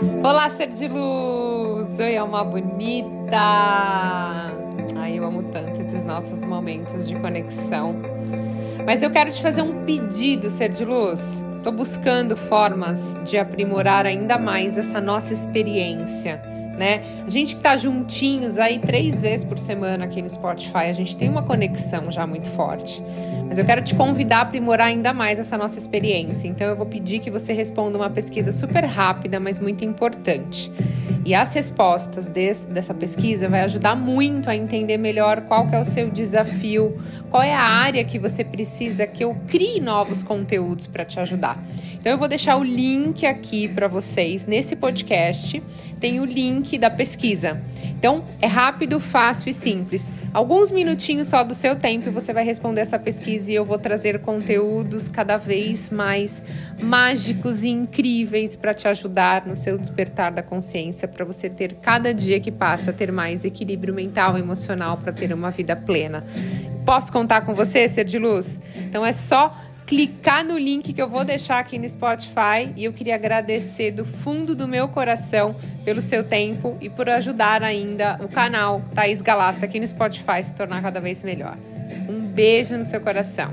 Olá, ser de luz! Oi, alma bonita! Ai, eu amo tanto esses nossos momentos de conexão. Mas eu quero te fazer um pedido, ser de luz. Estou buscando formas de aprimorar ainda mais essa nossa experiência né? A gente que tá juntinhos aí três vezes por semana aqui no Spotify, a gente tem uma conexão já muito forte. Mas eu quero te convidar a aprimorar ainda mais essa nossa experiência. Então eu vou pedir que você responda uma pesquisa super rápida, mas muito importante. E as respostas desse, dessa pesquisa vai ajudar muito a entender melhor qual que é o seu desafio, qual é a área que você precisa que eu crie novos conteúdos para te ajudar. Então eu vou deixar o link aqui para vocês nesse podcast. Tem o link da pesquisa. Então é rápido, fácil e simples. Alguns minutinhos só do seu tempo você vai responder essa pesquisa e eu vou trazer conteúdos cada vez mais mágicos e incríveis para te ajudar no seu despertar da consciência, para você ter cada dia que passa ter mais equilíbrio mental e emocional para ter uma vida plena. Posso contar com você, ser de luz? Então é só clicar no link que eu vou deixar aqui no Spotify e eu queria agradecer do fundo do meu coração pelo seu tempo e por ajudar ainda o canal Thaís Galácia aqui no Spotify se tornar cada vez melhor. Um beijo no seu coração.